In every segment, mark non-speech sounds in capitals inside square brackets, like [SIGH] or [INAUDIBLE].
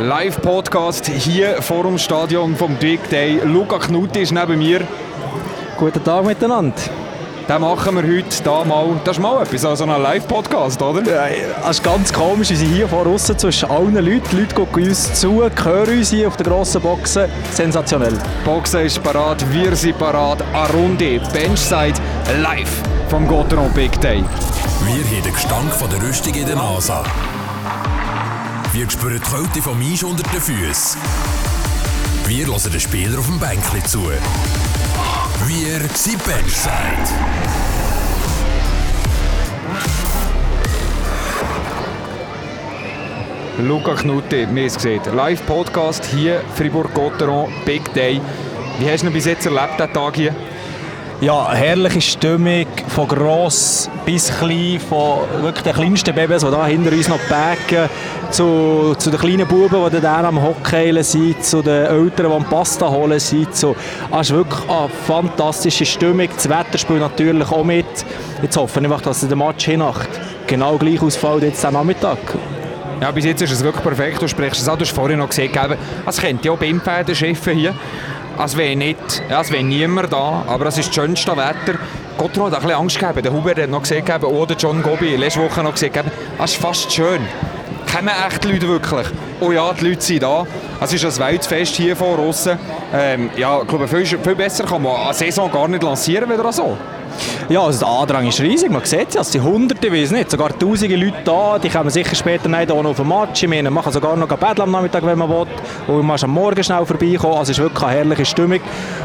Live-Podcast hier vor dem Stadion vom Big Day. Luca Knutti ist neben mir. Guten Tag miteinander. Den machen wir heute da mal. Das ist mal etwas, also ein Live-Podcast, oder? Ja, es ist ganz komisch, wir sind hier vor außen zwischen allen Leuten. Die Leute gucken uns zu, hören uns hier auf der grossen Boxen. Sensationell. Boxen ist parat, wir sind parat. Arundi, Benchside, live vom Gotteron Big Day. Wir haben den Gestank von der Rüstung in der Nase. Wir spüren die Kälte vom Eis unter den Füßen. Wir hören den Spieler auf dem Bänkchen zu. Wir sind Benchside. Luca Knutti, wir haben es gesehen. Live-Podcast hier, Fribourg-Gotteron, Big Day. Wie hast du ihn bis jetzt erlebt, diesen Tag hier? Ja, herrliche Stimmung, von gross bis klein, von wirklich den kleinsten Babys, die hier hinter uns noch backen, zu, zu den kleinen Buben, die dann am Hockey sind, zu den Eltern, die Pasta holen sind. So. Es ist wirklich eine fantastische Stimmung. Das Wetter spielt natürlich auch mit. Jetzt hoffe ich einfach, dass der Match hinmacht. Genau gleich ausfällt jetzt am Nachmittag. Ja, bis jetzt ist es wirklich perfekt. Du sprichst es an, du hast vorhin noch gesehen, es könnte ja auch Bimfäden hier. Es wäre nicht, ja, es wäre niemand da, aber es ist das schönste Wetter. Gott hat ein bisschen Angst gehabt. Der Hubert hat noch gesehen, oder John Gobi letzte Woche noch gesehen, es ist fast schön. Kennen echt Leute wirklich? Oh ja, die Leute sind da. Es ist ein Weltfest hier vor außen. Ähm, ja, ich glaube, viel, viel besser kann man eine Saison gar nicht lancieren, wieder so. Ja, also der Andrang ist riesig, man sieht es, es sind hunderte, weiß nicht, sogar tausende Leute da, die kommen sicher später nicht auch noch auf den Match, ich meine, machen sogar noch Battle am Nachmittag, wenn man will, und man kann am Morgen schnell vorbeikommen, also es ist wirklich eine herrliche Stimmung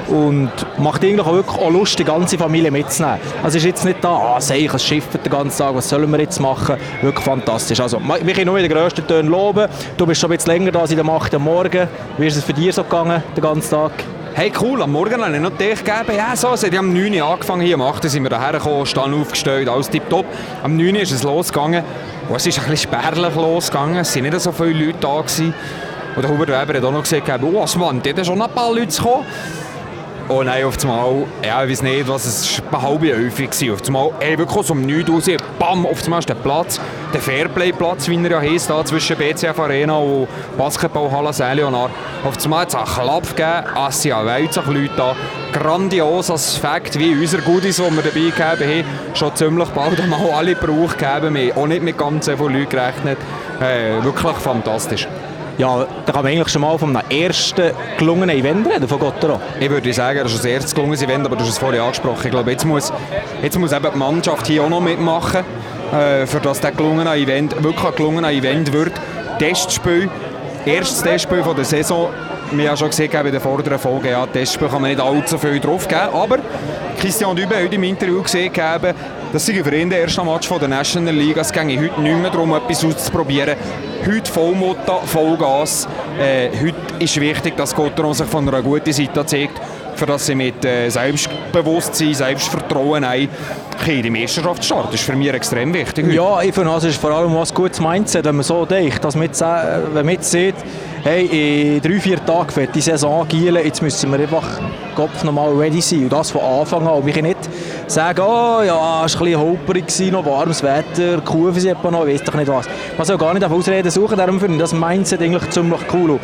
und macht eigentlich auch wirklich auch Lust, die ganze Familie mitzunehmen. Also es ist jetzt nicht da, ah, sehe ich, es schifft den ganzen Tag, was sollen wir jetzt machen, wirklich fantastisch. Also wir können nur in den grössten Tönen loben, du bist schon ein bisschen länger da in der 8. Morgen, wie ist es für dich so gegangen, den ganzen Tag? Hey cool, am Morgen habe ich noch dich gegeben. Ja, so, es hat am 9 Uhr angefangen, hier am 8 Uhr sind wir hierher gekommen, Stand aufgestellt, alles tipptopp. Am 9 Uhr ist es losgegangen und es ist ein bisschen spärlich losgegangen, es waren nicht so viele Leute da. Gewesen. Und der Hubert Weber hat auch noch gesagt, oh Mann, da sind schon ein paar Leute gekommen. Und dann auf einmal, ja, ich weiß nicht, was es war, halb elf war. Auf einmal, ey, wirklich um 9 Uhr, bam, auf einmal ist der Platz, der Fairplay-Platz, wie er ja heisst, da zwischen BCF Arena und Basketballhalle Saint-Leonard. Auf einmal hat es einen Klapp gegeben, es sind Leute da. Grandios als Fakt, wie unsere Goodies, die wir dabei gegeben haben, schon ziemlich bald einmal alle Brauch gegeben. Wir haben auch nicht mit ganz vielen Leuten gerechnet. Äh, wirklich fantastisch. Ja, da kann man eigentlich schon mal von einem ersten gelungenen Event reden von Gottero. Ich würde sagen, das ist das erste gelungenes Event, aber du hast es vorhin angesprochen. Ich glaube, jetzt muss, jetzt muss eben die Mannschaft hier auch noch mitmachen, äh, für das das gelungene Event wirklich ein gelungenes Event wird. Testspiel, erstes Testspiel von der Saison. Wir haben schon gesehen in der vorderen Folge, ja, Testspiel kann man nicht allzu viel drauf geben, aber Christian Dübe hat im Interview gesehen, das sei für ihn der erste Match der National League. Es ginge heute nicht mehr darum, etwas auszuprobieren. Heute Vollmutter, Vollgas. Äh, heute ist wichtig, dass Gotteron sich von einer guten Seite zeigt, für dass sie mit äh, Selbstbewusstsein, Selbstvertrauen ein in die Meisterschaft starten. Das ist für mich extrem wichtig. Heute. Ja, ich finde, es ist vor allem was gutes Mindset, wenn man so denkt, dass man jetzt, äh, jetzt sieht, hey, in drei, vier Tagen wird die Saison gielen, jetzt müssen wir einfach Kopf nochmal ready sein und das von Anfang an. Und können nicht sagen, oh ja, es war ein bisschen holperig, noch warmes Wetter, Kufen sind noch, ich weiß doch nicht was. Man soll gar nicht auf Ausreden suchen, darum finde ich das Mindset eigentlich ziemlich cool.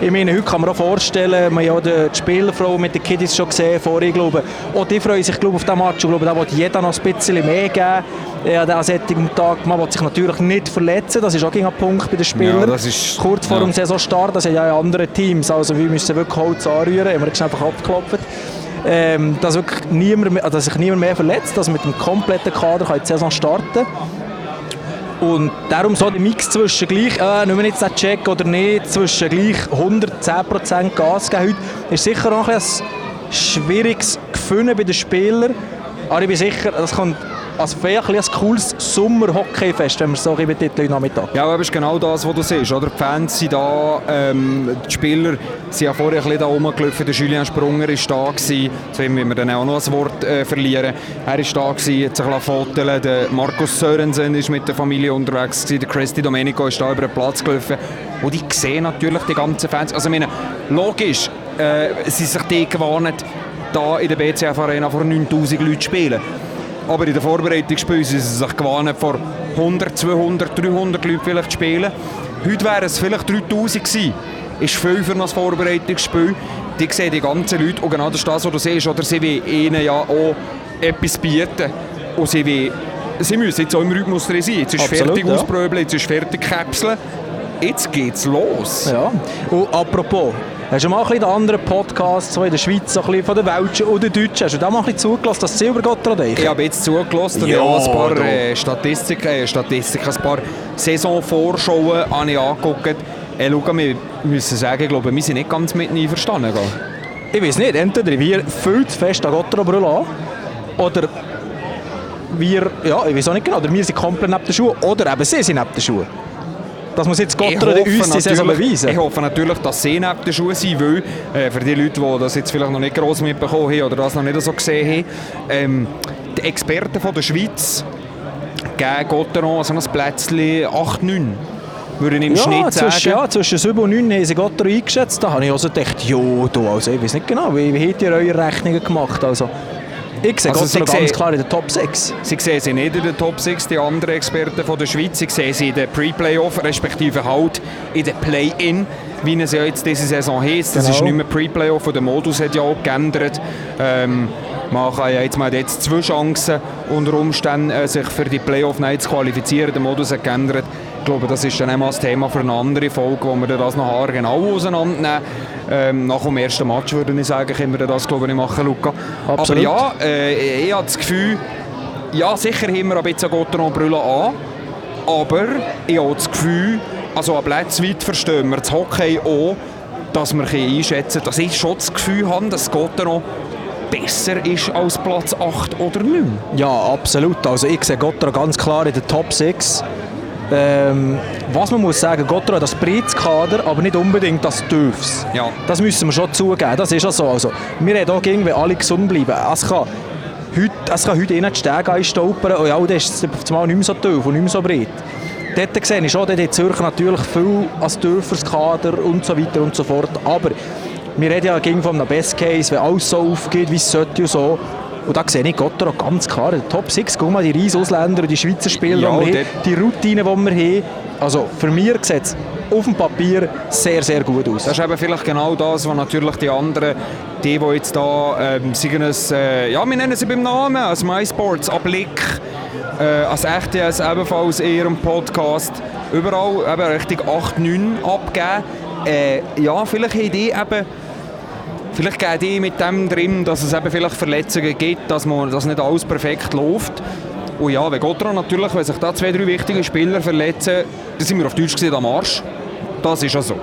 Ich meine, heute kann man auch vorstellen, man hat ja die Spielerfrau mit den Kiddies schon gesehen vorher, glaube, auch die freuen sich glaube auf diesen Match, ich glaube, da will jeder noch ein bisschen mehr geben ja, an diesem Tag. Man will sich natürlich nicht verletzen, das ist auch ein Punkt bei den Spielern. Ja, ist, Kurz vor ja. dem Saisonstart, das sind ja andere Teams, also wir müssen wirklich Holz anrühren, haben wir einfach abgeklopft ähm, dass, wirklich niemand mehr, dass sich niemand mehr verletzt, dass mit dem kompletten Kader kann die Saison starten und darum so der Mix zwischen gleich, äh, nehmen wir jetzt den Check oder nicht, zwischen gleich 110% Gas geben heute, ist sicher auch ein schwieriges Gefühl bei den Spielern. Aber ich bin sicher, das kommt also vielleicht ein, cooles Sommer-Hockeyfest, wenn wir so betiteln Nachmittag. Ja, aber das ist genau das, was du siehst. Oder? Die Fans sind da, ähm, die Spieler sind ja vorher ein bisschen da rumgelaufen. Der Julien Sprunger war da, gewesen. so wenn wir dann auch noch ein Wort äh, verlieren. Er war da, gewesen, hat sich foteln Der Markus Sörensen ist mit der Familie unterwegs, gewesen. der Christy Domenico ist da über den Platz gelaufen. Und die sehen natürlich die ganzen Fans. Also ich meine, logisch, äh, sie sind sich die gewarnt, da in der BCF Arena vor 9000 Leuten spielen. Aber in der Vorbereitungsspiel sind sie sich gewohnt, vor 100, 200, 300 Leuten vielleicht zu spielen. Heute wären es vielleicht 3000 gewesen. Ist viel für ein Vorbereitungsspiel. Die sehen die ganzen Leute, und genau das ist das, was du siehst, oder sie wollen ihnen ja auch etwas bieten. Und sie, wollen, sie müssen jetzt auch im Rhythmus drin sein. Jetzt ist Absolut, fertig ja. ausprobieren, jetzt ist fertig kapseln. Jetzt geht's los. Ja. Und apropos, hast du mal ein bisschen den anderen Podcasts so in der Schweiz, so ein bisschen von den Welschen oder Deutschen, hast du da mal ein bisschen zugelassen, dass Silbergotthard Ich habe jetzt zugelassen und Ja, ich habe ein paar äh, Statistiken, äh, Statistiken, ein paar Saisonvorschauen habe ich angeguckt. Äh, schau, wir müssen sagen, ich glaube, wir sind nicht ganz mit ihnen einverstanden. gell? Ich weiß nicht, entweder wir viel zu fest an Gotthardbrille an, oder wir, ja, ich weiß auch nicht genau, oder wir sind komplett neben den Schuhen, oder eben sie sind neben den Schuhen. Das muss jetzt Ich Gotthard hoffe uns die Saison natürlich- beweisen. Ich hoffe natürlich, dass sie neben den Schuhen sind, weil äh, für die Leute, die das jetzt vielleicht noch nicht gross mitbekommen haben oder das noch nicht so gesehen haben, ähm, die Experten von der Schweiz geben Gotteron so ein Plätzchen 8-9. Würde ich im Ja, Schnitt sagen. zwischen, ja, zwischen 7 und 9 haben sie Gotthard eingeschätzt. Da habe ich also gedacht, jo, du, also ich weiß nicht genau, wie, wie habt ihr eure Rechnungen gemacht? Also, ich sehe Also, sie ganz klar in der Top 6. Sie sehen sie nicht in den Top 6, die anderen Experten von der Schweiz. Sie sehen sie in den Pre-Playoff, respektive halt in den Play-In, wie es ja jetzt diese Saison heisst. Das Genau. ist nicht mehr Pre-Playoff und der Modus hat ja auch geändert. Ähm, man kann ja jetzt, man hat jetzt zwei Chancen unter Umständen, äh, sich für die Playoff nicht zu qualifizieren. Der Modus hat geändert. Ich glaube, das ist dann einmal das Thema für eine andere Folge, wo wir das noch genau auseinandernehmen. Ähm, nach dem ersten Match würde ich sagen, können wir das glaube ich machen, Luca. Absolut. Aber ja, äh, ich habe das Gefühl, ja, sicher haben wir ein bisschen Gotteron-Brille an, aber ich habe auch das Gefühl, also an Plätzen weit verstehen wir das Hockey auch, dass wir einschätzen dass ich schon das Gefühl habe, dass Gotteron besser ist als Platz 8 oder 9. Ja, absolut. Also ich sehe Gotthard ganz klar in der Top 6. Ähm, was man muss sagen, Gotthard hat das breites Kader, aber nicht unbedingt das Tiefs. Ja. Das müssen wir schon zugeben, das ist ja so. Also, wir reden auch gegen, wenn alle gesund bleiben. Es kann heute, es kann heute innen die Stege einstolpern und ja, dann ist einmal nicht mehr so tief und nicht mehr so breit. Dort sehe ich schon, dort hat Zürcher natürlich viel als tieferes Kader und so weiter und so fort. Aber wir reden ja gegen von einem Best Case, wenn alles so aufgeht, wie es sollte und so. Und da sehe ich auch ganz klar in der Top 6. Guck mal, die riesen Ausländer und die Schweizer Spieler, Ja, die wir dort- haben, die Routine, die wir haben. Also für mich sieht es auf dem Papier sehr, sehr gut aus. Das ist eben vielleicht genau das, was natürlich die anderen, die, die jetzt da, ähm, sagen es, äh, ja, wir nennen sie beim Namen, als MySports, Ablick, äh, als RTS ebenfalls in ihrem Podcast, überall eben Richtung 8, 9 abgeben. Äh, ja, vielleicht haben die eben, vielleicht gehen die mit dem drin, dass es eben vielleicht Verletzungen gibt, dass, man, dass nicht alles perfekt läuft. Und ja, wenn Gotthard natürlich, wenn sich da zwei, drei wichtige Spieler verletzen, dann sind wir auf Deutsch gesehen am Arsch. Das ist ja so.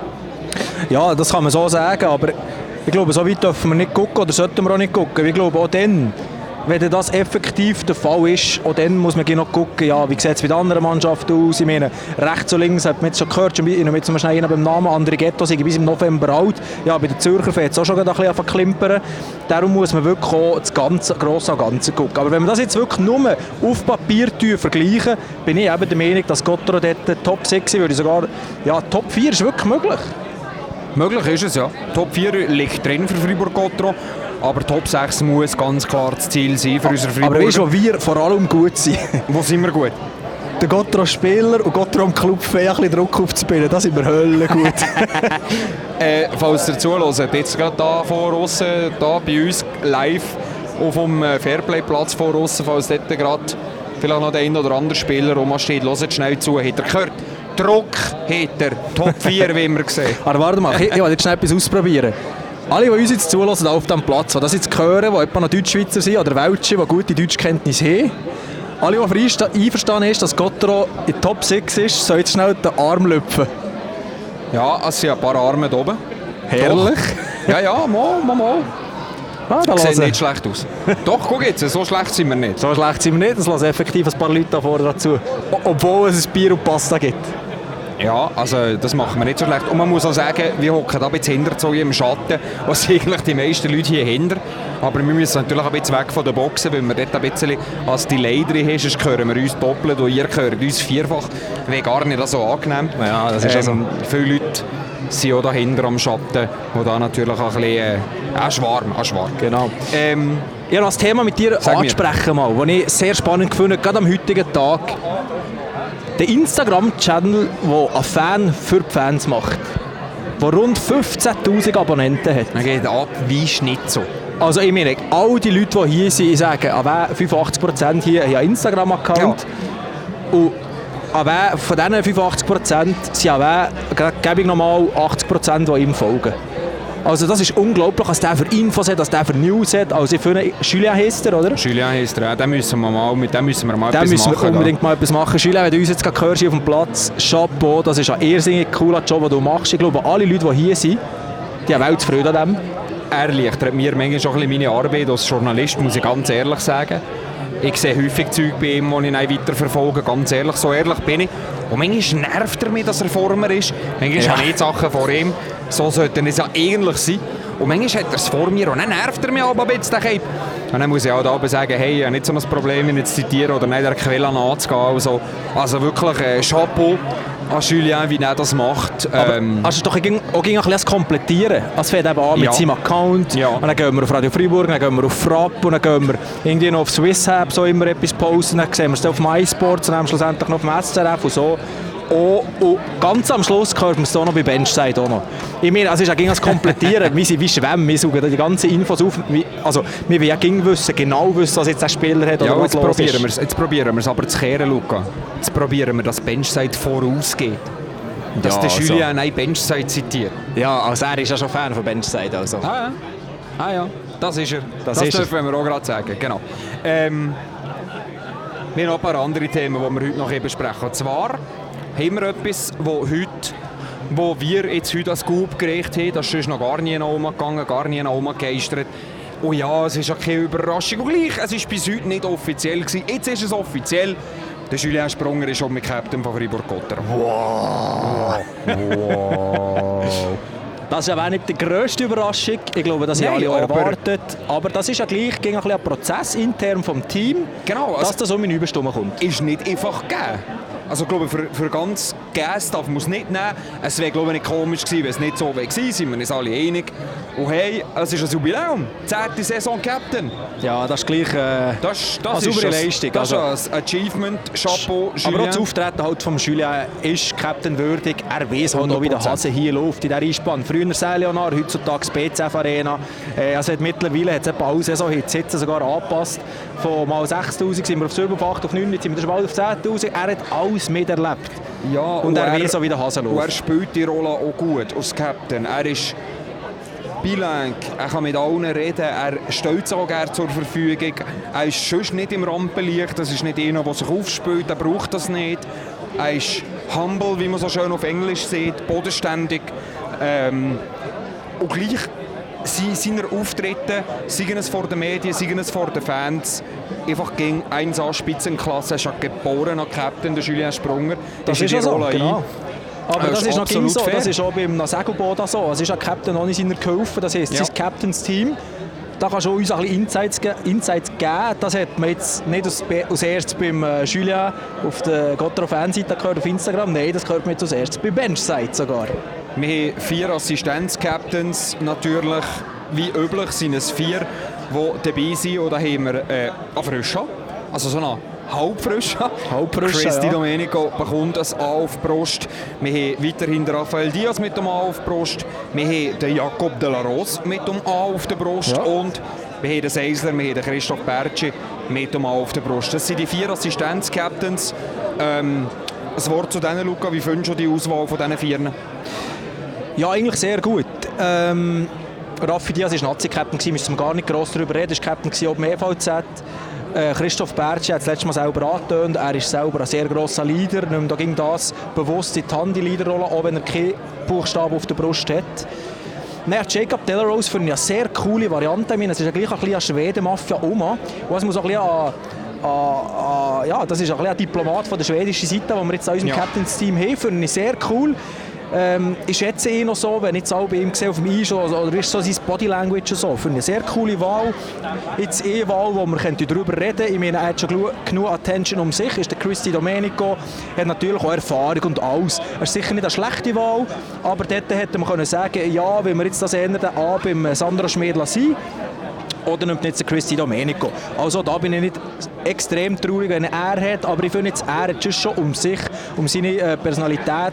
Ja, das kann man so sagen, aber ich glaube, so weit dürfen wir nicht gucken oder sollten wir auch nicht gucken. Ich glaube, auch dann, wenn das effektiv der Fall ist, auch dann muss man noch gucken, ja, wie sieht es den anderen Mannschaften aus. Ich meine, rechts und links hat man jetzt schon gehört, schon bei- jetzt mal schnell einen beim Namen, André Ghetto, sind bis im November alt. Ja, bei den Zürcher fängt es auch schon ein bisschen an zu klimpern. Darum muss man wirklich auch das ganze, grosse Ganze gucken. Aber wenn wir das jetzt wirklich nur auf Papier vergleichen, bin ich eben der Meinung, dass Gotthard dort Top 6 würde ich sogar, ja, Top 4 ist wirklich möglich. Möglich ist es, ja. Top 4 liegt drin für Fribourg-Gotteron, aber Top 6 muss ganz klar das Ziel sein für unsere Aber weißt du, wo wir vor allem gut sind? [LAUGHS] Wo sind wir gut? Der Gotro-Spieler und Gotro-Club ein bisschen Druck aufzubilden, da sind wir Hölle gut. [LAUGHS] Äh, falls ihr zuhört, jetzt gerade da vor uns, da bei uns live auf dem äh, Fairplay-Platz vor uns, falls dort gerade vielleicht noch der ein oder andere Spieler rumsteht, hört schnell zu. Hat er gehört? Druck hat er. Top 4, wie wir sehen. [LAUGHS] Aber warte mal, ich, ich will jetzt schnell etwas ausprobieren. Alle, die uns jetzt zulassen auf diesem Platz, die das jetzt hören, die etwa noch Deutschschweizer sind oder Welche, die gute Deutschkenntnisse haben, alle, die einverstanden ist, dass Gotro in die Top 6 ist, sollen jetzt schnell den Arm lüpfen. Ja, es sind ein paar Arme da oben. Herrlich. Ja, ja, mal, mal, mal. Ah, da Sieht nicht schlecht aus. Doch, guck jetzt, so schlecht sind wir nicht. So schlecht sind wir nicht, es lassen effektiv ein paar Leute da vorne dazu. Obwohl es ein Bier und Pasta gibt. Ja, also das machen wir nicht so schlecht. Und man muss auch sagen, wir hocken da bisschen hinter so im Schatten, was [LAUGHS] eigentlich die meisten Leute hier hinter. Aber wir müssen natürlich ein bisschen weg von der Boxen, weil wir dort ein bisschen als Delay drin haben, sonst hören wir uns doppelt und ihr hört uns vierfach. Wäre gar nicht so angenehm. Ja, das ist ja so. Viele Leute sind auch dahinter am Schatten, wo da natürlich auch ein bisschen... Äh, auch schwarm, auch schwarm. Genau. Ähm, Ich habe ein Thema mit dir Sag mir. ansprechen, mal, das ich sehr spannend finde, gerade am heutigen Tag. Der Instagram-Channel, der einen Fan für die Fans macht, der rund 15'000 Abonnenten hat. Man geht ab wie Schnitzel. Also ich meine, all die Leute, die hier sind, ich sage, aber 85% hier haben einen Instagram-Account. Und aber von diesen 85% sind aber, gebe ich nochmal 80%, die ihm folgen. Also das ist unglaublich, was der für Infos hat, was der für News hat. Also ich finde, Julien heisst er, oder? Julien heisst er, ja, den müssen wir mal, mit dem müssen wir mal Da etwas müssen machen. wir unbedingt mal etwas machen. Julien, wenn du uns jetzt gerade hörst hier auf dem Platz, Chapeau, das ist ein irrsinnig cooler Job, den du machst. Ich glaube, alle Leute, die hier sind, die haben Weltfreude an dem. er erleichtert mir manchmal schon ein bisschen meine Arbeit als Journalist, muss ich ganz ehrlich sagen. Ich sehe häufig Zeug bei ihm, die ich dann weiterverfolge, ganz ehrlich, so ehrlich bin ich. Und manchmal nervt er mich, dass er vor mir ist. Manchmal Ja. habe ich Sachen vor ihm, so sollten es ja eigentlich sein. Und manchmal hat er es vor mir und dann nervt er mich aber ein bisschen. Und dann muss ich auch da sagen, hey, ich habe nicht so ein Problem, ihn zu zitieren oder nicht der Quelle anzugehen. Also, also wirklich äh, Chapeau an Julien, wie er das macht. Ähm, Also doch auch ging auch ein bisschen Komplettieren. Es fängt eben an mit Ja. seinem Account. Ja. Und dann gehen wir auf Radio Freiburg, dann gehen wir auf Frapp und dann gehen wir irgendwie noch auf Swisshab so immer etwas posten. Dann sehen wir es auf MySports und dann schlussendlich noch auf dem SRF und so. Oh, und ganz am Schluss hört man es auch noch bei Benchside auch noch. Ich meine, also es ist auch gegen das Komplettieren, wie sie wie schwemmen, wir suchen die ganzen Infos auf. Also wir wollen ja gegen wissen, genau wissen, was jetzt der Spieler hat Ja, oder was jetzt los probieren ist. wir es. Jetzt probieren wir es aber zu kehren, Luca. Jetzt probieren wir, dass Benchside vorausgeht. Dass Ja, der also. Julien eine Benchside zitiert. Ja, also er ist ja schon Fan von Benchside. Also. Ah ja. Ah ja, das ist er. Das Das, ist er. dürfen wir auch gerade sagen, genau. Ähm, wir haben noch ein paar andere Themen, die wir heute noch besprechen. Und zwar haben wir etwas, wo heute wo wir jetzt heute als Scoop gereicht haben, das ist noch gar nie nach oben gegangen, gar nie nach oben gegeistert. Und ja, es ist auch keine Überraschung. Und gleich, es war bis heute nicht offiziell. Gewesen. Jetzt ist es offiziell. Der Julien Sprunger ist schon mit Captain von Fribourg-Gotter. [LAUGHS] Das ist aber auch nicht die grösste Überraschung. Ich glaube, das haben alle auch aber- erwartet. Aber das ist ja gleich gegen ein, bisschen ein Prozess intern vom Team, Genau, also- dass das um in Überstunden kommt. ist nicht einfach gegeben. Also ich glaube, für, für ganz Gäste darf man es nicht nehmen. Es wäre glaube ich nicht komisch gewesen, wenn es nicht so wäre gewesen, sind wir uns alle einig. Und hey, es ist ein Jubiläum, 10. Saison Captain. Ja, das ist gleich äh, Das, das eine saubere ein- Leistung. Das Also- ist ein Achievement, Chapeau, aber auch Julien. das Auftreten halt vom Julien ist Captain würdig. Er weiß halt auch, wie der 100%. Hase hier läuft in dieser Einspann. Früher Leonard, heutzutage BCF Arena. Äh, also hat mittlerweile hat es etwa alle Saison hat die Sitze sogar angepasst. Von mal 6'000 sind wir auf 7, auf 8, auf 9, jetzt sind wir schon bald auf 10'000. Er hat alles miterlebt. Ja, Und er weiß auch, wie der Hase Und er läuft. spielt die Rolle auch gut als Captain. Er ist bilang, er kann mit allen reden, er stellt sich auch gerne zur Verfügung. Er ist sonst nicht im Rampenlicht, das ist nicht einer, der sich aufspielt, er braucht das nicht. Er ist humble, wie man so schön auf Englisch sieht, bodenständig. Ähm, und gleich sie- seine Auftritte, seien es vor den Medien, seien es vor den Fans, einfach gegen 1A Spitzenklasse. Er ist ja geborener Captain, der Julien Sprunger. Das ist ja so, Rolle genau. Aber Das das, ist ist noch ging so. fair. Das ist auch beim Segelboot so. Es ist ein Captain ohne seiner geholfen. Das heisst, Ja. sein Captains-Team. Da kannst du uns ein bisschen Insights, ge Insights geben. Das hat man jetzt nicht als, als erstes beim äh, Julien auf der Gotterer Fanseite gehört auf Instagram. Nein, das hört man jetzt als erstes bei Benchside sogar. Wir haben vier Assistenz-Captains natürlich. Wie üblich sind es vier, die dabei sind. Und da haben wir äh, einen Frischen, also so einen Halbfrischen. Halbfrischen, Chris Di ja. Domenico bekommt ein A auf Brust. Wir haben weiterhin den Rafael Diaz mit dem A auf Brust. Wir haben den Jacob de la Rose mit dem A auf der Brust. Ja. Und wir haben den Seisler, wir haben den Christoph Bertschi mit dem A auf der Brust. Das sind die vier Assistenz-Captains. Ähm, ein Wort zu denen, Luca. Wie findest du die Auswahl von diesen vier? Ja, eigentlich sehr gut. Ähm, Raffi Diaz war Nazi-Captain, müssen wir gar nicht gross darüber reden. Er war Captain auch beim EVZ. Äh, Christoph Bertschi hat das letzte Mal selber angetönt. Er ist selber ein sehr grosser Leader. Nimmt da ging das bewusst in die Hand, die Leaderrolle, auch wenn er keinen Buchstaben auf der Brust hat. Dann Jacob Delarose finde ich eine sehr coole Variante. Ich meine, es ist ja gleich ein bisschen eine Schweden-Mafia Oma. Und es muss auch ein bisschen an, ja, das ist ein, ein Diplomat von der schwedischen Seite, den wir jetzt an unserem Ja. Captains-Team haben. Finde ich sehr cool. Ähm, ich schätze ihn noch so, wenn ich jetzt auch bei ihm sehe, auf dem Eis oder, oder ist so sein Body Language so. Ich eine sehr coole Wahl. Jetzt eine Wahl, wo wir darüber reden können. Ich meine, er hat schon genug Attention um sich. Ist der Christy Domenico, hat natürlich auch Erfahrung und alles. Er ist sicher nicht eine schlechte Wahl, aber dort hätte man können sagen, ja, wenn wir jetzt das ändern, A beim Sandro Schmied lassen. Oder nimmt jetzt Christy Domenico. Also da bin ich nicht extrem traurig, wenn er hat, aber ich finde jetzt, er hat schon um sich, um seine äh, Personalität,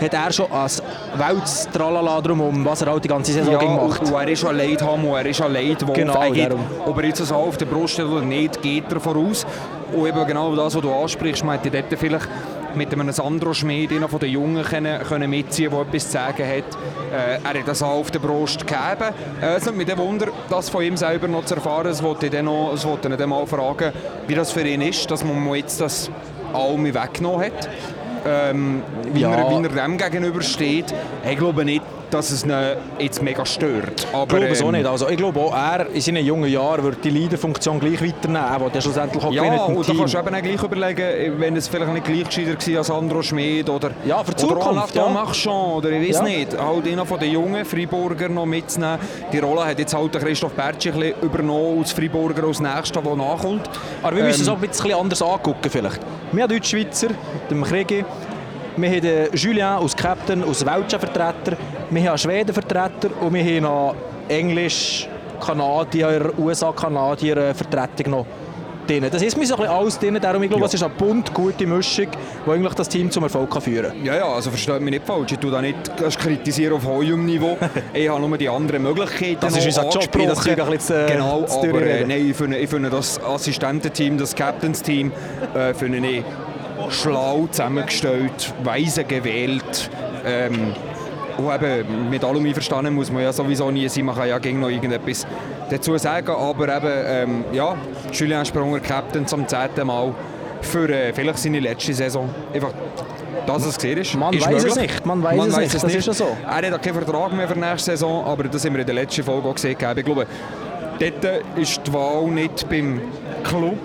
hat er schon als Weltstralala drum, um was er halt die ganze Saison ja, gemacht. Und er ist ein Leidhammer, er ist ein Leidwolf. Genau, er geht, darum. ob er jetzt so auf der Brust hat oder nicht, geht er voraus. Und eben genau das, was du ansprichst, man hätte dort vielleicht mit einem Sandro Schmid, einer von den Jungen, können, können mitziehen, der etwas zu sagen hat. Äh, er hat das auch auf der Brust gegeben. Äh, es nimmt mich Wunder, das von ihm selber noch zu erfahren. Es wollte ich dann, noch, wollte ich dann mal fragen, wie das für ihn ist, dass man jetzt das Almi weggenommen hat. Ähm, wie, Ja. er, wie er dem gegenüber steht. Ich glaube nicht, dass es ihn jetzt mega stört. Aber, Ich glaube es auch ähm, nicht. Also, ich glaube auch, er in seinen jungen Jahren wird die Leaderfunktion gleich weiternehmen. Er will ja schlussendlich auch Ja, und da kannst du eben auch gleich überlegen, wenn es vielleicht nicht gleich gescheiter war als Andro Schmid oder, Ja, für die oder Zukunft, ja. Marchand oder ich weiß Ja. nicht, halt einer von den jungen Freiburger noch mitzunehmen. Die Rolle hat jetzt halt Christoph Bertschi übernommen als Freiburger als Nächster, der nachkommt. Aber wir müssen es Ähm, auch ein bisschen anders angucken vielleicht. Wir haben Deutschschweizer, den Krigi, wir haben Julien als Captain, als Welschen Vertreter, wir haben einen Schweden Vertreter und wir haben noch Englisch, Kanadier, USA-Kanadier äh, Vertretung noch drin. Das ist mir so ein bisschen alles drin, darum ich glaube, Ja. es ist eine bunt gute Mischung, die eigentlich das Team zum Erfolg kann führen kann. Ja, ja, also versteht mich nicht falsch. Ich tue da nicht das kritisieren auf hohem Niveau. [LAUGHS] ich habe nur die anderen Möglichkeiten Das ist unser Job, das Zeug ein bisschen zu- Genau, zu aber äh, nein, ich finde, ich finde das Assistententeam, das Captains-Team, äh, finde ich schlau zusammengestellt, weise gewählt. Ähm, und eben, mit allem einverstanden muss man ja sowieso nie sein, man kann ja gegen noch irgendetwas dazu sagen, aber eben, ähm, ja, Julien Sprunger, Captain zum zehnten Mal für äh, vielleicht seine letzte Saison. Einfach, dass es gesehen ist. Man ist weiß es nicht, man weiß es nicht, das ist ja so. Er hat auch keinen Vertrag mehr für die nächste Saison, aber das haben wir in der letzten Folge auch gesehen. Ich glaube, dort ist die Wahl nicht beim Club,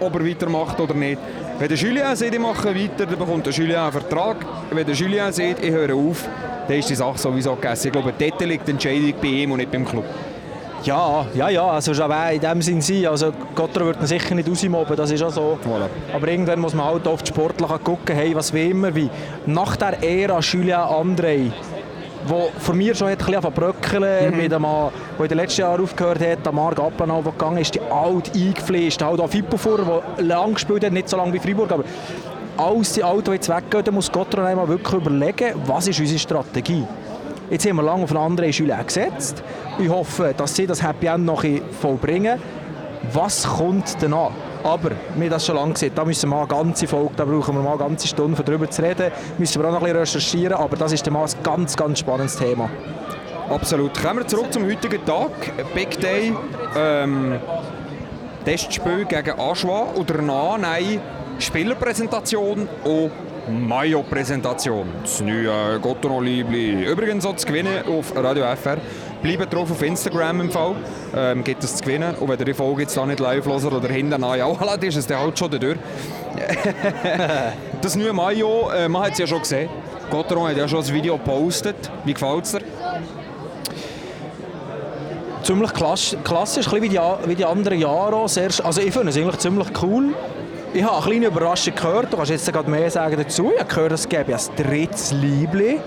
ob er weitermacht oder nicht. Wenn der Julien sagt, ich mache weiter, dann bekommt der Julien einen Vertrag. Wenn der Julien sagt, ich höre auf, dann ist die Sache sowieso gegessen. Ich glaube, dort liegt die Entscheidung bei ihm und nicht beim Club. Ja, ja, ja, also schon auch in dem Sinn sein. Also Gottra wird ihn sicher nicht rausmobben, das ist auch so. Voilà. Aber irgendwann muss man halt auf die Sportler gucken, hey, was wie immer, wie nach der Ära Julien André, wo von mir schon hat ein bisschen bröckeln, mit dem der in den letzten Jahren aufgehört hat, der Marc Appenau, der gegangen ist, die alt eingefleischt, halt auch Fippo vor, der lang gespielt hat, nicht so lange wie Freiburg, aber alles die Alten, die jetzt weggehen, dann muss Gottra einmal wirklich überlegen, was ist unsere Strategie. Jetzt haben wir lange auf einen anderen Julien gesetzt. Ich hoffe, dass sie das Happy End noch vollbringen. Was kommt danach? Aber, wir haben das schon lange gesehen, da müssen wir mal eine ganze Folge, da brauchen wir mal eine ganze Stunde, darüber zu reden. Müssen wir auch noch ein bisschen recherchieren, aber das ist ein ganz, ganz spannendes Thema. Absolut. Kommen wir zurück zum heutigen Tag. Big Day. Ähm, Testspiel gegen Aschwa und danach nein, Spielerpräsentation und Mayo-Präsentation. Das neue Gotteron-Liebli. Übrigens auch zu gewinnen auf Radio FR. Bleibt drauf auf Instagram im Fall. Ähm, gibt es zu gewinnen. Und wenn ihr die Folge jetzt nicht live hört oder hinten an lädt, ist es dann halt schon durch. [LAUGHS] das neue Mayo, äh, man hat es ja schon gesehen. Gotteron hat ja schon das Video gepostet. Wie gefällt es dir? Ziemlich klass klassisch, ein bisschen wie die, wie die anderen Jahre auch. Also ich finde es eigentlich ziemlich cool. Ich habe eine kleine Überraschung gehört, du kannst jetzt gerade mehr sagen dazu. Ich habe gehört, es gäbe ein drittes Liebli.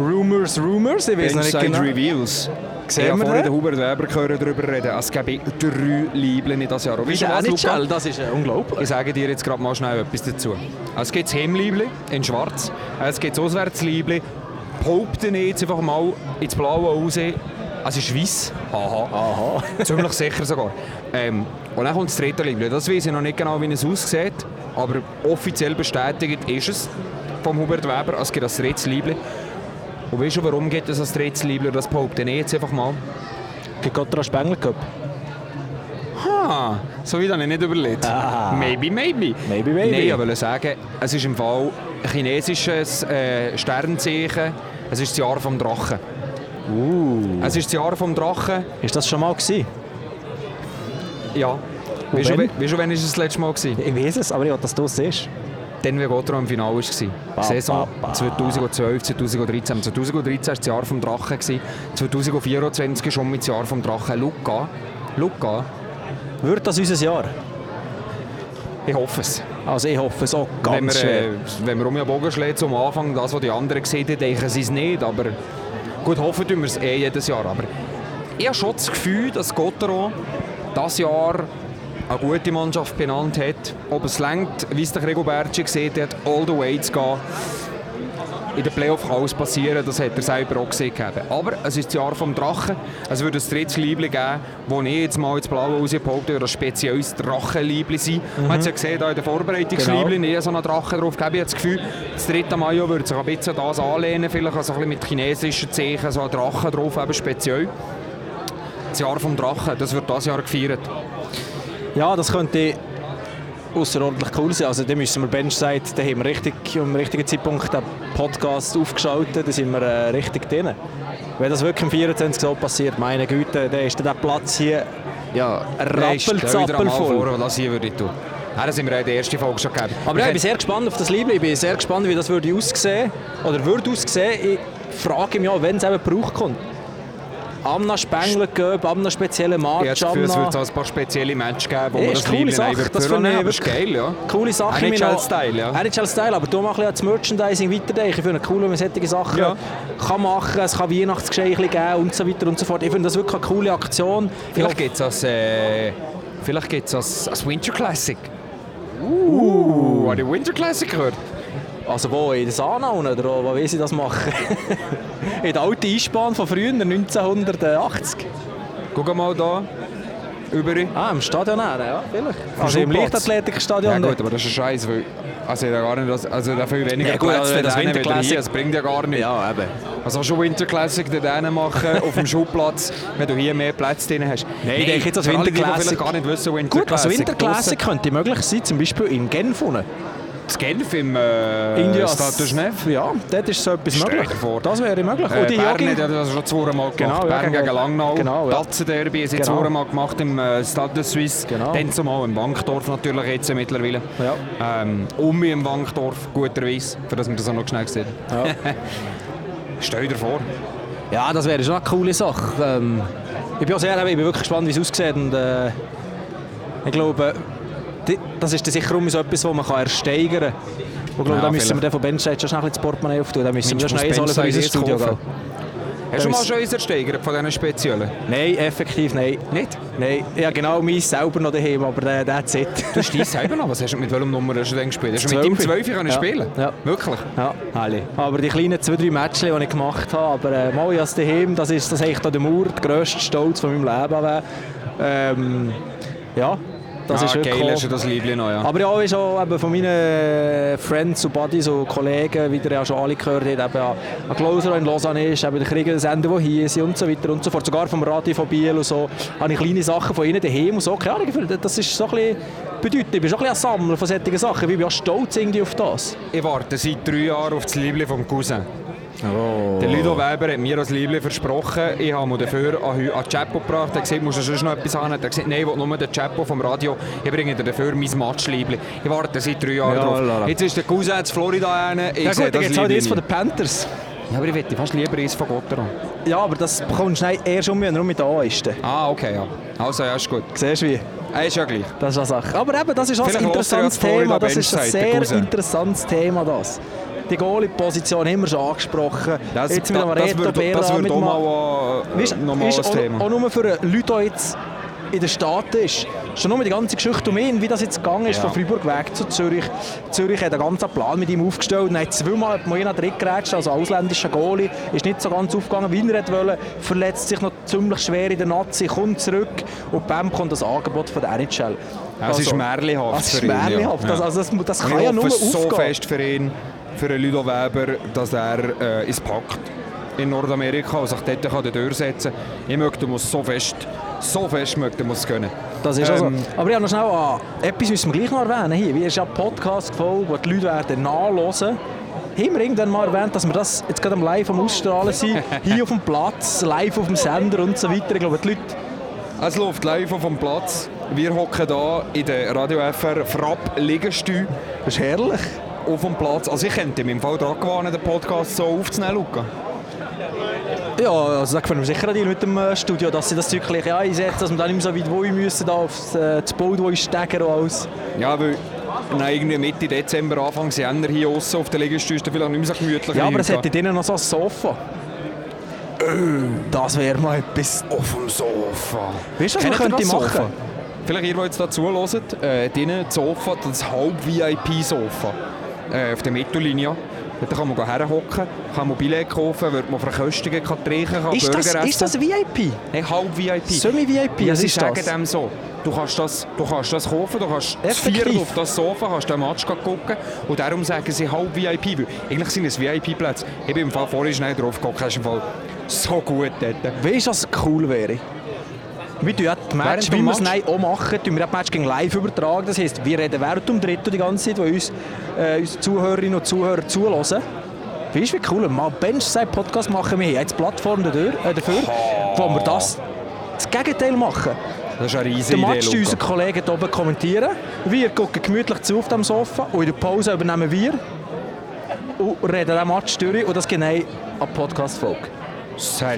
Rumors, Rumors, ich weiß noch nicht genau. Reveals. Sehen ich habe vorhin den? Hubert Weber gehört darüber reden. Es gäbe drei Lieblen in das Jahr. Weißt du was, Luca? schnell, das ist äh, unglaublich. Ich sage dir jetzt gerade mal schnell etwas dazu. Es gibt das Heimliebli in schwarz, es gibt das Auswärtsliebli. Behaupte ich jetzt einfach mal ins Blaue raus, es ist weiss. Aha. Aha. [LAUGHS] Ziemlich sicher sogar. Ähm, und dann kommt das dritte Liebli. Das weiß ich noch nicht genau, wie es aussieht, aber offiziell bestätigt ist es vom Hubert Weber. Es gibt das dritte Liebli. Und weißt du, warum gibt es das dritte Liebli? Das behaupte ich jetzt einfach mal. Gibt Gottra Spengler Cup? Ah, so wie habe ich nicht überlegt. Ah. Maybe, maybe. Maybe, maybe. Nein, ich wollte sagen, es ist im Fall ein chinesisches äh, Sternzeichen. Es ist das Jahr vom Drachen. Uh. Es ist das Jahr vom Drachen. Ist das schon mal gewesen? Ja. Weißt du, weißt du, wann ist es das letzte Mal gewesen? Ich weiß es, aber ich will, dass du es siehst. Dann, wie Gotro im Finale war. Ba, Saison ba, ba. 2012, 2013. 2013 war das Jahr vom Drachen. gewesen. 2024 ist schon mit das Jahr vom Drachen. Luca, Luca, Wird das unser Jahr? ich hoffe es. Also ich hoffe es auch wenn ganz wir, schwer. äh, wenn wir um den Bogen schlägt zum Anfang, das, was die anderen gesehen haben, denken sie es nicht. Aber gut, hoffen tun wir es eh jedes Jahr. Aber ich habe schon das Gefühl, dass Gotteron dieses Jahr eine gute Mannschaft benannt hat. Ob es längt, wie es der Rigoberti gesehen hat, all the way zu gehen. In den Playoff kann alles passieren, das hat er selber auch gesehen. Aber es ist das Jahr vom Drachen. Es wird ein drittes Liebli geben, wo ich jetzt mal ins Blaue rausbehaupte, ein spezielles Drachenliebli sein. Man hat es ja gesehen, da in der Vorbereitungsliebli, genau. nie so einen Drachen drauf gegeben. Ich habe das Gefühl, das dritte Mayo würde sich ein bisschen das anlehnen, vielleicht also ein bisschen mit chinesischen Zeichen, so ein Drachen drauf, eben speziell. Das Jahr vom Drachen, das wird dieses Jahr gefeiert. Ja, das könnte außerordentlich cool sein. Also, da müssen wir Benchside, da haben wir richtig, am richtigen Zeitpunkt den Podcast aufgeschaltet, da sind wir äh, richtig drin. Wenn das wirklich im 24 so passiert, meine Güte, dann ist der Platz hier ja, rappelzappel voll. Das hier würde ich tun. Ja, das sind wir in der ersten Folge schon gegeben. Aber ja, ich bin sehr gespannt auf das Liebling. Ich bin sehr gespannt, wie das würde aussehen oder würde aussehen. Ich frage mich auch, wenn es eben Brauch kommt. Amna Spengler gegeben, Amna spezielle Match. Ich habe es wird ein paar spezielle Matches geben, wo man das coole Sache. Das finde ich wirklich geil, ja. Coole Sache. NHL-Style, ja. NHL-Style, aber du machst das Merchandising weiterdenken. Ich finde es cool, wenn man solche Sachen ja. kann machen kann. Es kann Weihnachtsgeschenke geben und so weiter und so fort. Ich finde das wirklich eine coole Aktion. Vielleicht gibt es als, äh, vielleicht gibt's als, als Winter Classic. Uh, uh. die Winter Classic gehört? Also wo, in der Sana oder wo will sie das machen? [LAUGHS] in der alten Eisbahn von früher, 1980. Guck mal da. Über. Ah, im Stadion ja, vielleicht. Also im Leichtathletikstadion. Ja gut, aber das ist scheiße, weil also gar nicht, also dafür weniger ja, gut, Plätze, also das Winter Classic, das bringt ja gar nicht. Ja, eben. Also schon Winter Classic dort machen auf dem Schulplatz, [LAUGHS] wenn du hier mehr Plätze drin hast. Nein, ich denke jetzt als Winter Classic. gar nicht wissen, Winter Gut, also Winter Classic könnte möglich sein, zum Beispiel in Genf. In Genf im äh, Indias. Stade Genève? Ja, dort ist so etwas möglich. Vor. Das wäre möglich. Äh, Bern hat das schon zweimal gemacht. Genau, Bern ja, gegen Langnau. Genau, ja. Derby haben sie genau. zweimal gemacht im äh, Stade de Suisse. Genau. Dann zumal im Bankdorf natürlich jetzt mittlerweile. Ja. Ähm, um im Bankdorf, guterweise, für das wir das auch noch schnell sehen. Ja. [LAUGHS] Stell dir vor. Ja, das wäre schon eine coole Sache. Ähm, ich bin auch sehr, ich bin wirklich gespannt, wie es aussieht. Und, äh, ich glaube, das ist sicher so etwas, das man ersteigern kann. Und glaube, ja, da müssen wir dann von Benchside schon schnell das Portemonnaie auftun. Da müssen wir schnell so für unser Studio gehen. Hast du mal schon eins ersteigert von diesen speziellen? Nein, effektiv nein. Nicht? Nein, ja genau meins selber noch daheim, aber der, der it. Du hast dein selber noch? Was hast du, mit welchem Nummer hast du denn gespielt? Hast du mit dem 12 können ja. spielen? Ja. Wirklich? Ja. Alle. Aber die kleinen zwei, drei Matches, die ich gemacht habe, aber äh, mal als daheim, das ist das eigentlich der Mauer, der grösste Stolz von meinem Leben. Ähm, ja, das ja, ist wirklich geil, ist das Liebling noch, ja. Aber ja, auch schon eben von meinen Friends und Buddies und Kollegen, wie ihr ja schon alle gehört habt, eben ein Closer, in Lausanne ist, eben der Kriegensender, der hier ist und so weiter und so fort. Sogar vom Radio von Biel und so, habe ich kleine Sachen von ihnen daheim und so. Keine Ahnung, das ist so ein bisschen bedeutend. Ich bin schon ein, ein Sammler von solchen Sachen. Ich bin auch stolz irgendwie auf das. Ich warte seit drei Jahren auf das Liebling vom Cousin. Oh. Der Ludo Weber hat mir als Liebling versprochen, ich habe mir dafür an, an Chapo gebracht. Er hat gesagt, musst du sonst noch etwas haben? Er hat gesagt, nein, ich will nur den Chapo vom Radio. Ich bringe dir dafür mein Match-Liebling. Ich warte seit drei Jahren ja, drauf. Lala. Jetzt ist der Cousin in Florida. Ich ja gut, dann gibt es halt jetzt von den Panthers. Ja, aber ich hätte fast lieber eins von Gotteron. Ja, aber das bekommst du erst um, wenn er mit da ist. Ah, okay, ja. Also, ja, ist gut. Siehst du wie? Er ist ja gleich. Das ist eine Sache. Aber eben, das ist auch ein interessantes Thema. Das ist ein sehr interessantes Thema, das die Goalie-Position wir schon angesprochen. Das, jetzt mit da, das, wird, das wird auch mal äh, weißt, normales weißt, Thema. Auch, auch nur für Leute, die jetzt in der Stadt ist. Schon nur die ganze Geschichte um ihn, wie das jetzt gegangen ist, ja. von Freiburg weg zu Zürich. Zürich hat einen ganzen Plan mit ihm aufgestellt und hat zweimal Moina drin gerätscht, also ausländischer Goalie, ist nicht so ganz aufgegangen, wie er wollte, verletzt sich noch ziemlich schwer in der Nazi, kommt zurück und beim kommt das Angebot von der NHL. Ja, es also, ist märlihaft das ist märlihaft. Ja. Das, also das, das kann ja nur aufgehen. so fest für ihn für Ludo Weber, dass er äh, ins packt in Nordamerika und sich dort kann durchsetzen kann. Ich möchte muss so fest, so fest möchte muss können. Das ist also. ähm, Aber ich habe noch schnell an, etwas müssen wir gleich noch erwähnen. Hier, wie ist ja Podcast gefolgt, wo die Leute werden nachhören. Haben wir irgendwann mal erwähnt, dass wir das jetzt gerade am Live am Ausstrahlen sind, [LAUGHS] hier auf dem Platz, live auf dem Sender und so weiter. Ich glaube, die Leute es läuft live auf dem Platz. Wir hocken hier in der Radio FR Frapp Liegestuhl. Das ist herrlich auf dem Platz. Also ich könnte im Fall daran gewarnt, den Podcast so aufzunehmen, Luca. Ja, also da gefällt mir sicher die mit dem äh, Studio, dass sie das Zeug ja, einsetzen, dass wir dann nicht mehr so weit wo müssen, da aufs äh, das Boot, wo ich steigen und alles. Ja, weil Nein, irgendwie Mitte Dezember, Anfang Jänner hier außen auf der Liegestuhl ist vielleicht nicht mehr so gemütlich. Ja, aber es hätte drinnen noch so ein Sofa. Das wäre mal etwas. Auf dem Sofa. Weißt du, was Kennt man könnte das machen? Sofa? Vielleicht ihr, die jetzt da zuhört, äh, das Sofa, das Halb-VIP-Sofa äh, auf der Mittellinie. Da kann man herhocken, kann man Billett kaufen, wird man verköstigen, kann trinken, kann Ist Burger das, essen. ist das VIP? Nein, Halb-VIP. Semi-VIP? Ja, was ist sagen das? dem so. Du kannst das, du kannst das kaufen, du kannst das? Viertel auf das Sofa, kannst den Match gucken und darum sagen sie halb VIP. Weil eigentlich sind es VIP-Plätze. Ich bin im Fall vorhin schnell drauf geguckt, das ist im Fall so gut dort. Weißt du, was cool wäre? Wir tun ja die Match, wie wir es auch machen, tun wir die Match gegen live übertragen. Das heisst, wir reden während dem Drittel die ganze Zeit, wo uns äh, unsere Zuhörerinnen und Zuhörer zulassen. Weißt du, wie cool? Mal Benchside-Podcast machen wir hier. Jetzt Plattform dafür, äh, dafür wo wir das, das Gegenteil machen. Das ist eine riesige Den Idee, Match die unsere. Kollegen hier oben kommentieren. Wir gucken gemütlich zu auf dem Sofa und in der Pause übernehmen wir und reden den Match durch und das genau an Podcast-Folge.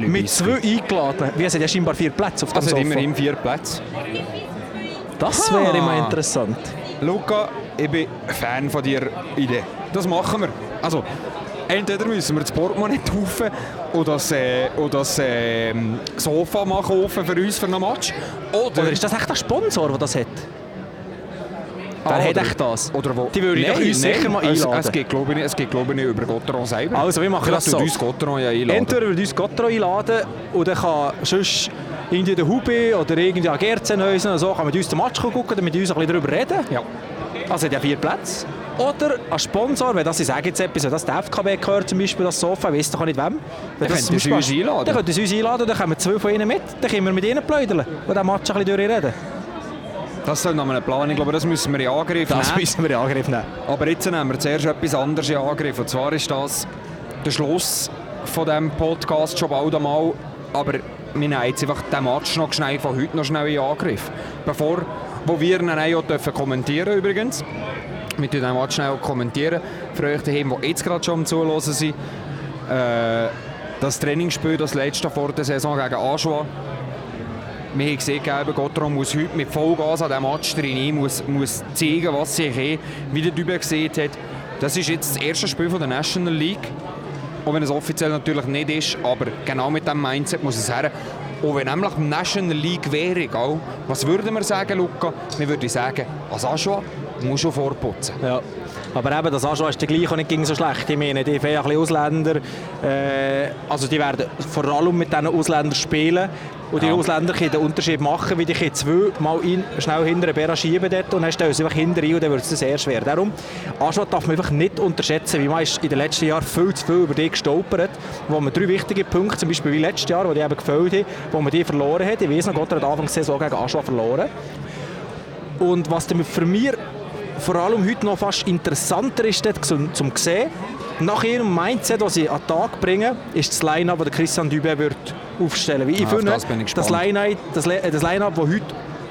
Mit zwei Eingeladenen. Wir sind ja scheinbar vier Plätze auf dem hat Sofa. immerhin vier Plätze. Das wäre mal interessant. Luca, ich bin Fan von deiner Idee. Das machen wir. Also, entweder müssen wir das Portemonnaie [LAUGHS] kaufen oder das, äh, oder das äh, Sofa mal kaufen für uns für einen Match. Oder, Oder ist das echt der Sponsor, der das hat? Wer Ah, hat echt das? Oder wo? Die würde ich uns sicher mal es, einladen. Es geht, glaube ich, nicht- es geht, glaube ich, nicht über Gotteron selber. Also, wir machen Vielleicht das so. uns Gotteron ja einladen. Entweder wird uns Gotro einladen und dann kann sonst irgendwie der Hubi oder irgendwie an Gerzenhäusen oder so kann mit uns den Match gucken und mit uns ein bisschen darüber reden. Ja. Also hat ja vier Plätze. Oder ein Sponsor, wenn das ich sage jetzt etwas, wenn das der FKB gehört zum Beispiel, das Sofa, weiss doch nicht wem. Das zum sie Beispiel- uns einladen. Dann könnten sie uns einladen, dann kommen zwei von ihnen mit, dann können wir mit ihnen plaudern und den Match ein bisschen durchreden. Das soll noch einen Plan. Ich glaube, das müssen wir in Angriff Das nehmen. müssen wir in Angriff nehmen. Aber jetzt nehmen wir zuerst etwas anderes in Angriff. Und zwar ist das der Schluss von diesem Podcast schon bald einmal. Aber wir nehmen jetzt einfach den Match noch schnell von heute noch schnell in Angriff. Bevor wo wir ihn auch dürfen kommentieren übrigens. Wir tun Match schnell auch kommentieren. Für euch daheim, die jetzt gerade schon am Zuhören sind. Äh, das Trainingsspiel, das letzte vor der Saison gegen Aschua. Wir haben gesehen, eben, muss heute mit Vollgas an diesem Match drin, muss, muss zeigen, was sie kann, wie der Typ gesehen hat. Das ist jetzt das erste Spiel von der National League. Auch wenn es offiziell natürlich nicht ist, aber genau mit diesem Mindset muss es her. Und wenn nämlich die National League wäre, gell, was würden wir sagen, Luca? Wir würden sagen, als Aschua muss schon vorputzen. Ja. Aber eben, das Aschua ist gleich nicht gegen so schlecht. Ich meine, die Ausländer. Äh, also die werden vor allem mit diesen Ausländern spielen. Und die Ja. Ausländer können den Unterschied machen, wie die können zwei mal in, schnell hinter den Bären schieben dort und dann stellen sie einfach hinter rein und dann wird es sehr schwer. Darum, Aschua darf man einfach nicht unterschätzen, wie man ist in den letzten Jahren viel zu viel über die gestolpert, wo man drei wichtige Punkte, zum Beispiel wie letztes Jahr, wo die eben gefällt haben, wo man die verloren hat. Ich weiss noch, Gott hat Anfang der Saison gegen Aschua verloren. Und was für mich vor allem heute noch fast interessanter ist zum, zum sehen, nach ihrem Mindset, das sie an den Tag bringen, ist das Line-Up, das Christian Dübe wird aufstellen. Weil ich Ah, finde, das das. Line-Up, das, das Line-Up, das heute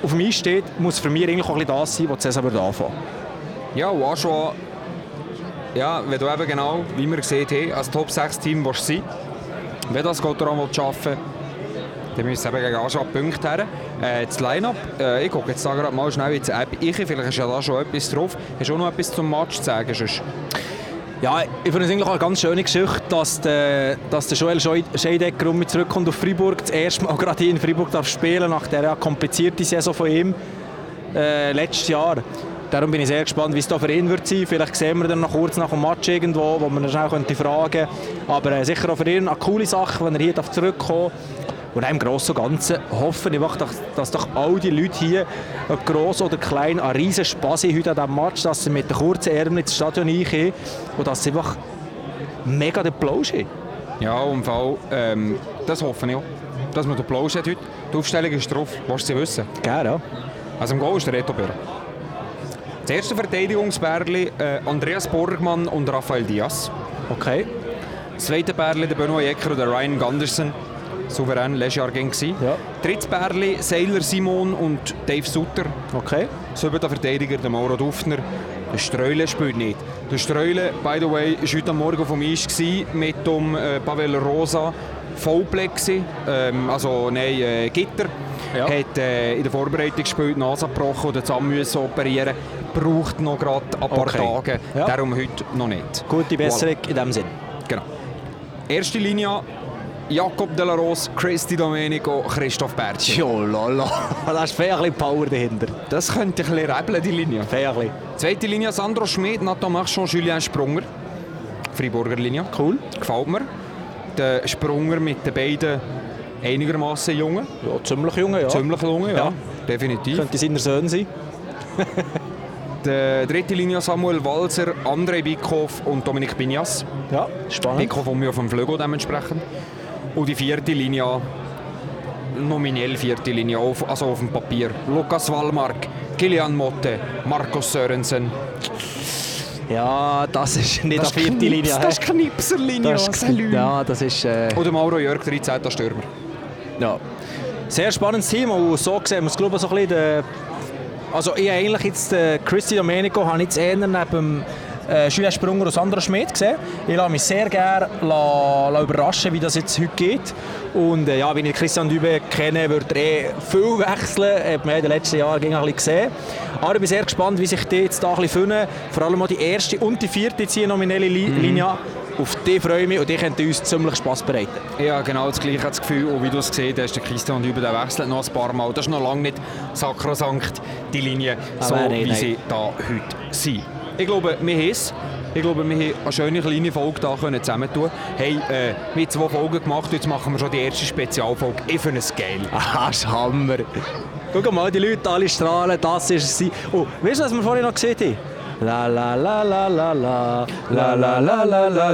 auf dem Eis steht, muss für mich eigentlich auch ein bisschen das sein, was die Saison wird anfangen. Ja, und Aschua, ja, wenn du eben genau, wie wir gesehen haben, als Top-6-Team willst sein wenn das Gotteron will, dann müssen eben gegen Aschua Punkte her. Äh, das Line-Up, äh, ich gucke jetzt da gerade mal schnell in die App. Ich, vielleicht ist ja da schon etwas drauf. Hast du auch noch etwas zum Match zu sagen? Sonst? Ja, ich finde es eigentlich auch eine ganz schöne Geschichte, dass der, dass der Joel Schei- Scheidecker mich zurückkommt auf Freiburg, das erste Mal [LAUGHS] gerade hier in Freiburg darf spielen, nach der ja komplizierten Saison von ihm äh, letztes Jahr. Darum bin ich sehr gespannt, wie es da für ihn wird sein. Vielleicht sehen wir dann noch kurz nach dem Match irgendwo, wo man ihn schnell fragen könnte. Aber äh, sicher auch für ihn eine coole Sache, wenn er hier darf zurückkommen Und im Großen und Ganzen hoffe ich, einfach, dass, dass doch all die Leute hier, ob gross oder klein, einen riesen Spass haben heute an diesem Match, dass sie mit den kurzen Ärmeln ins Stadion reingehen und dass sie einfach mega den Plausch haben. Ja, im Fall, ähm, das hoffe ich auch. Dass man den Applaus hat heute. Die Aufstellung ist drauf, du sie wissen? Gerne, ja. Also im Goal ist der Reto Bär. Das erste Verteidigungsbärli äh, Andreas Borgmann und Rafael Diaz. Okay. Das zweite Bärli der Benoit Ecker und der Ryan Gunderson. Souverän, letztes Jahr ging es. Ja. Drittes Bärli Seiler Simon und Dave Sutter. Okay. Siebter Verteidiger der Mauro Dufner. Der Streule spielt nicht. Der Streule, by the way, war heute Morgen vom Eis mit dem äh, Pavel Rosa Vollplexi, ähm, also nein, äh, Gitter. Ja. Hat äh, in der Vorbereitung gespielt, Nase gebrochen oder zusammen müssen operieren. Braucht noch gerade ein paar Okay. Tage. Ja. Darum heute noch nicht. Gute Besserung in dem Sinn. Genau. Erste Linie Jakob de la Rose, Christy Domenico, Christoph Bertsch. Jo, lala. [LAUGHS] Da ist fair ein Power dahinter. Das könnte ein bisschen rebeln, die Linie. Fair. Zweite Linie Sandro Schmidt, Nathan Marchand, Julien Sprunger. Freiburger Linie. Cool. Gefällt mir. Der Sprunger mit den beiden einigermaßen Jungen. Ja, ziemlich junge, ja. Ziemlich Jungen, ja. Ja. Definitiv. Könnte seiner Sohn sein. [LAUGHS] Die dritte Linie Samuel Walser, André Bickhoff und Dominik Pinias. Ja, spannend. Bickhoff und mir auf dem Flügel dementsprechend. Und die vierte Linie, nominell vierte Linie, auf, also auf dem Papier. Lukas Wallmark, Kilian Motte, Markus Sörensen. Ja, das ist nicht Das eine vierte Knips- Linie. Das ist Knipserlinie, das ist, ja, das ist... Äh, Oder Mauro Jörg, 13. Stürmer. Ja. Sehr spannendes Team und so gesehen muss glaube ich so ein bisschen also ich eigentlich jetzt äh, Christy Domenico habe ich jetzt eher neben äh, Julien Sprunger und Sandra Schmidt gesehen. Ich lasse mich sehr gerne la, la überraschen, wie das jetzt heute geht. Und äh, ja, wenn ich Christian Dübe kenne, wird er eh viel wechseln. Hat man in den letzten Jahren ein bisschen gesehen. Aber ich bin sehr gespannt, wie sich die jetzt da ein bisschen finden. Vor allem auch die erste und die vierte hier nominelle Li Linie. Auf die freue ich mich und die könnte uns ziemlich Spass bereiten. Ja, genau das gleiche das Gefühl. Und wie du es gesehen hast, der Christian Düber der wechselt noch ein paar Mal. Das ist noch lange nicht sakrosankt, die Linie, so nein, nein, wie sie da heute sind. Ich glaube, wir haben es. Ich glaube, wir haben eine schöne kleine Folge da können zusammentun. Hey, äh, wir haben zwei Folgen gemacht, jetzt machen wir schon die erste Spezialfolge. Ich finde es geil. [LAUGHS] Ah, das ist Hammer. Guck mal, die Leute alle strahlen, das ist sie. Oh, weißt du, was wir vorhin noch gesehen haben? La la la la la la la la la la la la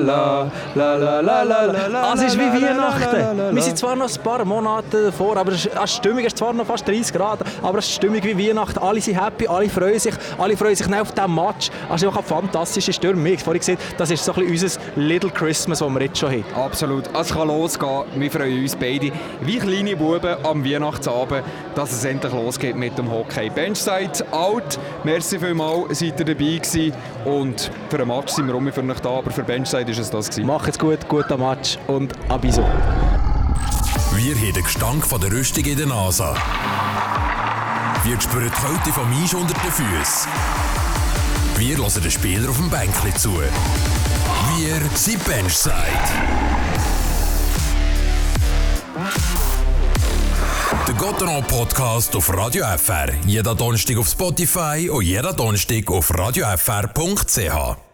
la la la la la Es ist wie Weihnachten. Wir sind zwar noch ein paar Monate davor, aber es ist- die Stimmung ist zwar noch fast 30 Grad, aber es ist Stimmung wie Weihnachten. Alle sind happy, alle freuen sich, alle freuen sich auf diesen Match. Es ist auch eine fantastische Stimmung. Ich habe vorhin gesehen, das ist so ein bisschen unser Little Christmas, das wir jetzt schon haben. Absolut. Es kann losgehen. Wir freuen uns beide wie kleine Buben am Weihnachtsabend, dass es endlich losgeht mit dem Hockey. Benchside out. Merci vielmals, seid ihr dabei gewesen. Und für den Match sind wir für euch da, aber für Benchside ist es das gewesen. Macht's gut, guten Match und abiso. Wir haben den Gestank von der Rüstung in der Nase. Wir spüren die Kälte vom Eis unter den Füßen. Wir hören den Spieler auf dem Bänkli zu. Wir sind Benchside. Der Gotteron Podcast auf Radio FR. Jeder Donnerstag auf Spotify und jeder Donnerstag auf radiofr.ch.